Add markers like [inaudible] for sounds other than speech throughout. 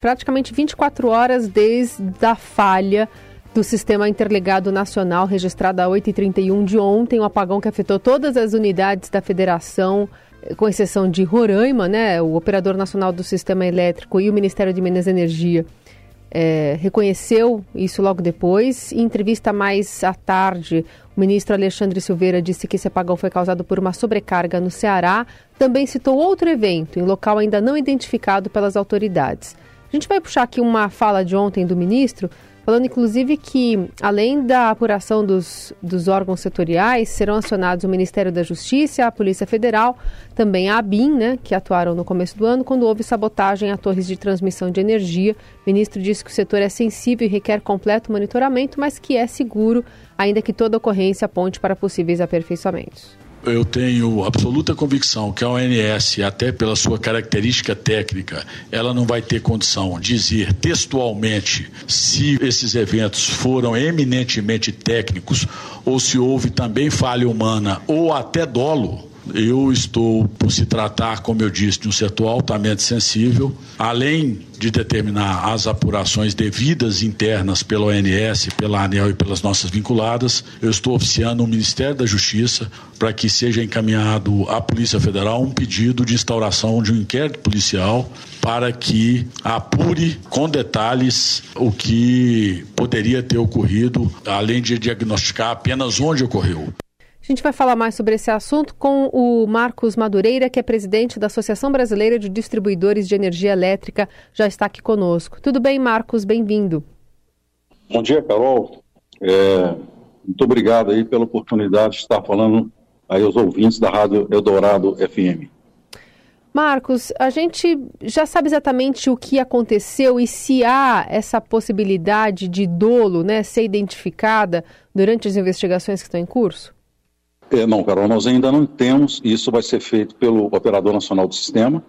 praticamente 24 horas desde a falha do Sistema Interligado Nacional, registrada a 8h31 de ontem, um apagão que afetou todas as unidades da federação, com exceção de Roraima, né? O Operador Nacional do Sistema Elétrico e o Ministério de Minas e Energia é, reconheceu isso logo depois. Em entrevista mais à tarde, o ministro Alexandre Silveira disse que esse apagão foi causado por uma sobrecarga no Ceará. Também citou outro evento em local ainda não identificado pelas autoridades. A gente vai puxar aqui uma fala de ontem do ministro, falando inclusive que, além da apuração dos, dos órgãos setoriais, serão acionados o Ministério da Justiça, a Polícia Federal, também a ABIN, né, que atuaram no começo do ano, quando houve sabotagem a torres de transmissão de energia. O ministro disse que o setor é sensível e requer completo monitoramento, mas que é seguro, ainda que toda ocorrência aponte para possíveis aperfeiçoamentos eu tenho absoluta convicção que a ONS, até pela sua característica técnica, ela não vai ter condição de dizer textualmente se esses eventos foram eminentemente técnicos ou se houve também falha humana ou até dolo eu estou, por se tratar, como eu disse, de um setor altamente sensível, além de determinar as apurações devidas internas pela ONS, pela ANEL e pelas nossas vinculadas, eu estou oficiando o Ministério da Justiça para que seja encaminhado à Polícia Federal um pedido de instauração de um inquérito policial para que apure com detalhes o que poderia ter ocorrido, além de diagnosticar apenas onde ocorreu. A gente vai falar mais sobre esse assunto com o Marcos Madureira, que é presidente da Associação Brasileira de Distribuidores de Energia Elétrica, já está aqui conosco. Tudo bem, Marcos? Bem-vindo. Bom dia, Carol. É, muito obrigado aí pela oportunidade de estar falando aí aos ouvintes da Rádio Eldorado FM. Marcos, a gente já sabe exatamente o que aconteceu e se há essa possibilidade de dolo né, ser identificada durante as investigações que estão em curso? É, não, Carol, nós ainda não temos, isso vai ser feito pelo Operador Nacional do Sistema.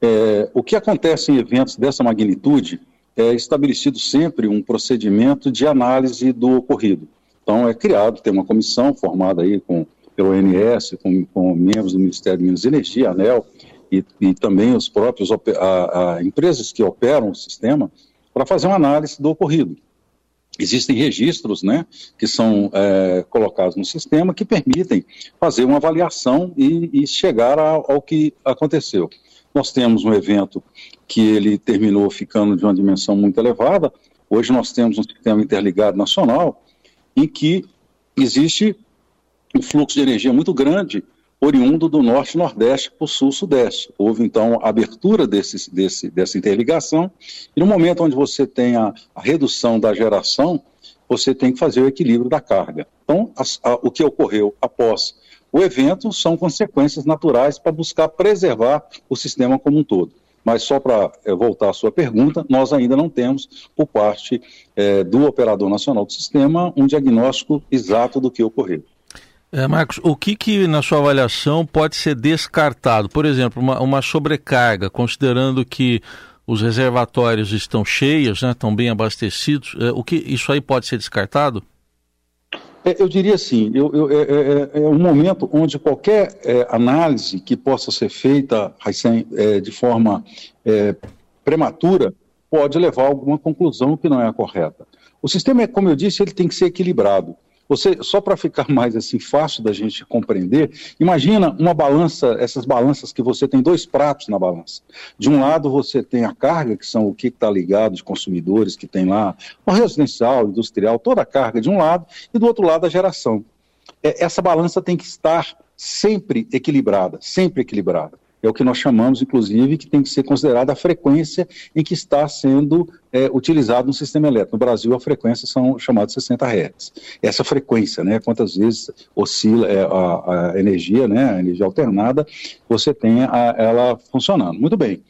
É, o que acontece em eventos dessa magnitude é estabelecido sempre um procedimento de análise do ocorrido. Então, é criado, tem uma comissão formada aí com, pelo ONS, com, com membros do Ministério de Minas e Energia, ANEL, e, e também os próprios a, a empresas que operam o sistema, para fazer uma análise do ocorrido. Existem registros né, que são é, colocados no sistema que permitem fazer uma avaliação e, e chegar ao, ao, que aconteceu. Nós temos um evento que ele terminou ficando de uma dimensão muito elevada. Hoje nós temos um sistema interligado nacional em que existe um fluxo de energia muito grande oriundo do norte-nordeste para o sul-sudeste. Houve, então, a abertura desse, desse, dessa interligação, e no momento onde você tem a, a redução da geração, você tem que fazer o equilíbrio da carga. Então, a, o que ocorreu após o evento são consequências naturais para buscar preservar o sistema como um todo. Mas só para é, voltar à sua pergunta, nós ainda não temos, por parte é, do Operador Nacional do Sistema, um diagnóstico exato do que ocorreu. É, Marcos, o que, que na sua avaliação pode ser descartado? Por exemplo, uma, uma sobrecarga, considerando que os reservatórios estão cheios, né, estão bem abastecidos, é, o que isso aí pode ser descartado? É, eu diria assim, eu, eu, é, é, é, um momento onde qualquer é, análise que possa ser feita é, de forma prematura pode levar a alguma conclusão que não é a correta. O sistema, como eu disse, ele tem que ser equilibrado. Você, só para ficar [laughs] mais assim fácil da gente compreender, imagina uma balança, essas balanças que você tem dois pratos na balança. De um lado você tem a carga, que são o que está ligado de consumidores que tem lá, o residencial, industrial, toda a carga de um lado, e do outro lado a geração. É, essa balança tem que estar sempre equilibrada, sempre equilibrada é o que nós chamamos, inclusive, que tem que ser considerada a frequência em que está sendo é, utilizado no sistema elétrico. No Brasil, a frequência são chamadas 60 Hz. Essa frequência, né, quantas vezes oscila é, a, a, energia, né, a energia alternada, você tem a, ela funcionando. Muito bem.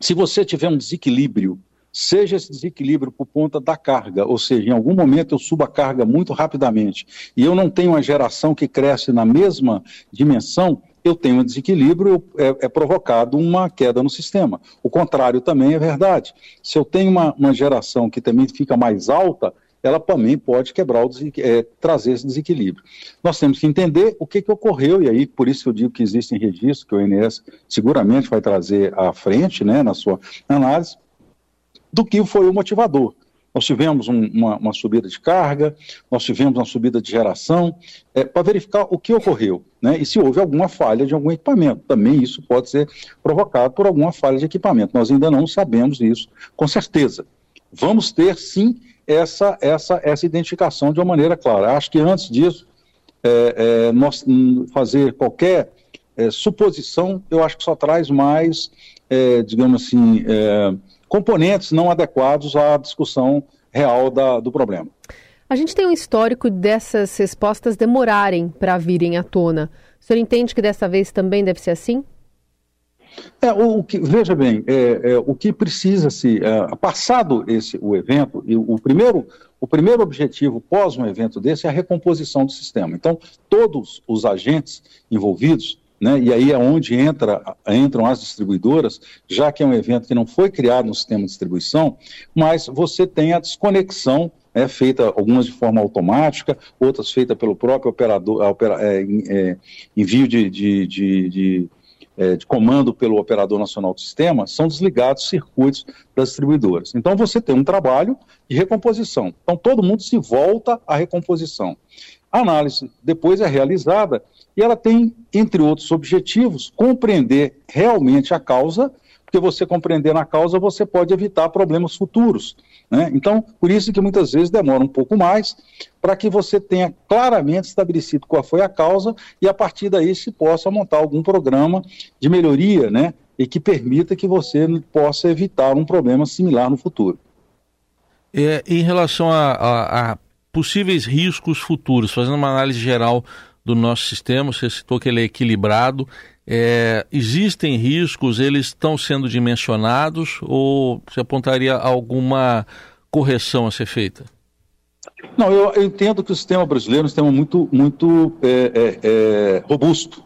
Se você tiver um desequilíbrio seja esse desequilíbrio por conta da carga, ou seja, em algum momento eu subo a carga muito rapidamente e eu não tenho uma geração que cresce na mesma dimensão, eu tenho um desequilíbrio, é, é, provocado uma queda no sistema. O contrário também é verdade. Se eu tenho uma, uma geração que também fica mais alta, ela também pode quebrar o é, trazer esse desequilíbrio. Nós temos que entender o que, que ocorreu, e aí por isso eu digo que existem registros que o INS seguramente vai trazer à frente, né, na sua análise, do que foi o motivador. Nós tivemos um, uma, uma, subida de carga, nós tivemos uma subida de geração, é, para verificar o que ocorreu, né? E se houve alguma falha de algum equipamento. Também isso pode ser provocado por alguma falha de equipamento. Nós ainda não sabemos isso com certeza. Vamos ter sim essa, essa, essa identificação de uma maneira clara. Acho que antes disso, é, é, nós hum, fazer qualquer é, suposição, eu acho que só traz mais, é, digamos assim, é, componentes não adequados à discussão real da, do problema. A gente tem um histórico dessas respostas demorarem para virem à tona. O senhor entende que dessa vez também deve ser assim? É, o, o que, veja bem, é, é, o que precisa se, é, passado esse o evento, e o primeiro, o primeiro objetivo pós um evento desse é a recomposição do sistema. Então, todos os agentes envolvidos né? E aí é onde entra, entram as distribuidoras, já que é um evento que não foi criado no sistema de distribuição, mas você tem a desconexão é feita algumas de forma automática, outras feitas pelo próprio operador, opera, é, é, envio de, de, de, de, é, de, comando pelo operador nacional do sistema, são desligados circuitos das distribuidoras. Então você tem um trabalho de recomposição. Então todo mundo se volta à recomposição. A análise depois é realizada e ela tem, entre outros objetivos, compreender realmente a causa, porque você compreendendo a causa, você pode evitar problemas futuros. Né? Então, por isso que muitas vezes demora um pouco mais, para que você tenha claramente estabelecido qual foi a causa e a partir daí se possa montar algum programa de melhoria, né? E que permita que você possa evitar um problema similar no futuro. É, em relação a, possíveis riscos futuros, fazendo uma análise geral do nosso sistema, você citou que ele é equilibrado. É, existem riscos, eles estão sendo dimensionados ou você apontaria alguma correção a ser feita? Não, eu, entendo que o sistema brasileiro é um sistema muito, muito é, é, é robusto.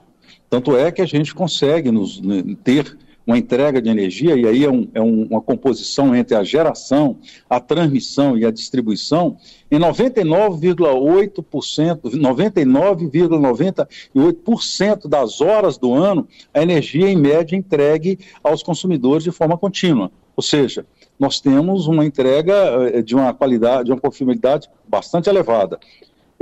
Tanto é que a gente consegue nos, né, ter uma entrega de energia, e aí é, um, é um, uma composição entre a geração, a transmissão e a distribuição, em 99,8%, 99,98% das horas do ano, a energia em média é entregue aos consumidores de forma contínua. Ou seja, nós temos uma entrega eh, de uma qualidade, de uma confiabilidade bastante elevada.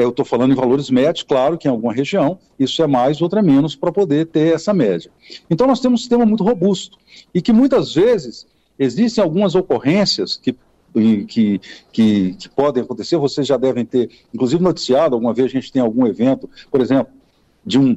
Eu estou falando em valores médios, claro que em alguma região isso é mais, outra é menos, para poder ter essa média. Então nós temos um sistema muito robusto e que muitas vezes existem algumas ocorrências que que, que, que, podem acontecer, vocês já devem ter, inclusive noticiado, alguma vez a gente tem algum evento, por exemplo, de um,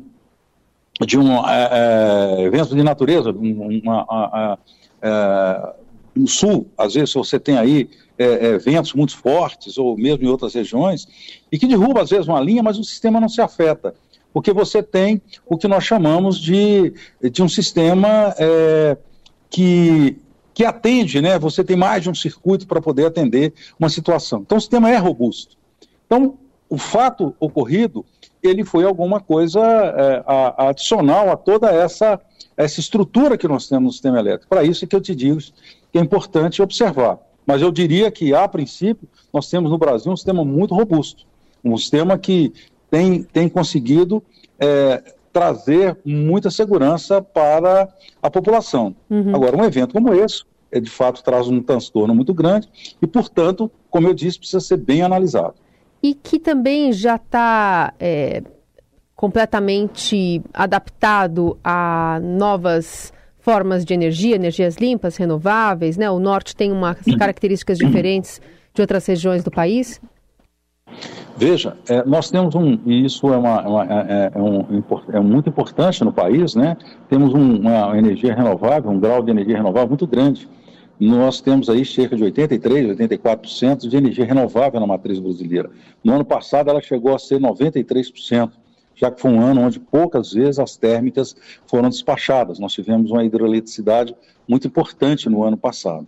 de um é, é, evento de natureza, uma, é, no sul, às vezes você tem aí é, é, ventos muito fortes, ou mesmo em outras regiões, e que derruba às vezes uma linha, mas o sistema não se afeta, porque você tem o que nós chamamos de, de um sistema é, que, que atende, né? Você tem mais de um circuito para poder atender uma situação. Então o sistema é robusto. Então, o fato ocorrido, ele foi alguma coisa é, a, adicional a toda essa, essa estrutura que nós temos no sistema elétrico. Para isso é que eu te digo que é importante observar. Mas eu diria que, a princípio, nós temos no Brasil um sistema muito robusto, um sistema que tem, tem conseguido é, trazer muita segurança para a população. Uhum. Agora, um evento como esse, é, de fato, traz um transtorno muito grande e, portanto, como eu disse, precisa ser bem analisado. E que também já está é, completamente adaptado a novas formas de energia, energias limpas, renováveis, né? O norte tem umas características diferentes de outras regiões do país? Veja, é, nós temos um, e isso é, uma, uma é, é, um, é, muito importante no país, né? Temos um, uma energia renovável, um grau de energia renovável muito grande. Nós temos aí cerca de 83%, 84% de energia renovável na matriz brasileira. No ano passado ela chegou a ser 93% já que foi um ano onde poucas vezes as térmicas foram despachadas. Nós tivemos uma hidroeletricidade muito importante no ano passado.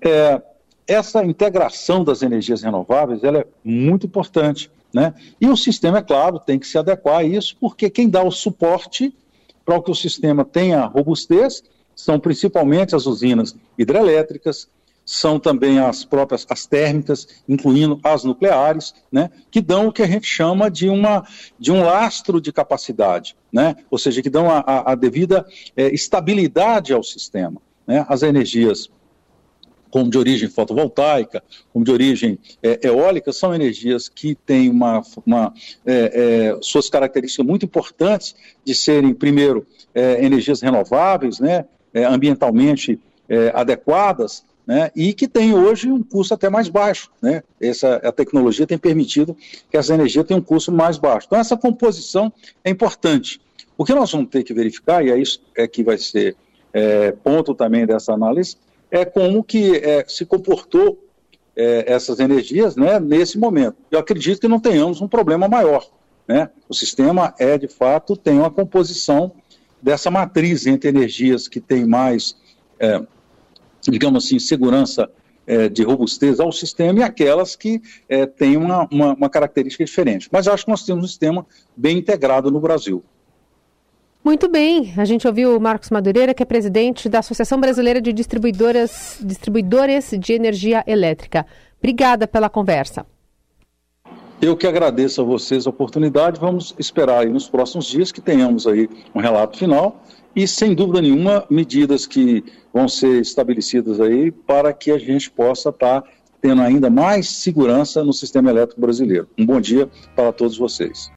É, essa integração das energias renováveis ela é muito importante. Né? E o sistema, é claro, tem que se adequar a isso, porque quem dá o suporte para que o sistema tenha robustez são principalmente as usinas hidrelétricas, são também as próprias as térmicas, incluindo as nucleares, né, que dão o que a gente chama de, uma, de um lastro de capacidade, né, ou seja, que dão a, a, a devida é, estabilidade ao sistema. Né, as energias como de origem fotovoltaica, como de origem é, eólica, são energias que têm uma, uma é, é, suas características muito importantes de serem, primeiro, é, energias renováveis, né, é, ambientalmente é, adequadas, né, e que têm hoje um custo até mais baixo. Né? Essa, a tecnologia tem permitido que essa energia tenha um custo mais baixo. Então, essa composição é importante. O que nós vamos ter que verificar, e é isso é que vai ser ponto também dessa análise, é como que é, se comportou é, essas energias né, nesse momento. Eu acredito que não tenhamos um problema maior. Né? O sistema é, de fato, tem uma composição dessa matriz entre energias que tem mais, é, digamos assim, segurança é, de robustez ao sistema e aquelas que é, têm uma, uma, uma característica diferente. Mas acho que nós temos um sistema bem integrado no Brasil. Muito bem, a gente ouviu o Marcos Madureira, que é presidente da Associação Brasileira de Distribuidoras, Distribuidores de Energia Elétrica. Obrigada pela conversa. Eu que agradeço a vocês a oportunidade. Vamos esperar aí nos próximos dias que tenhamos aí um relato final e, sem dúvida nenhuma, medidas que vão ser estabelecidas aí para que a gente possa estar tendo ainda mais segurança no sistema elétrico brasileiro. Um bom dia para todos vocês.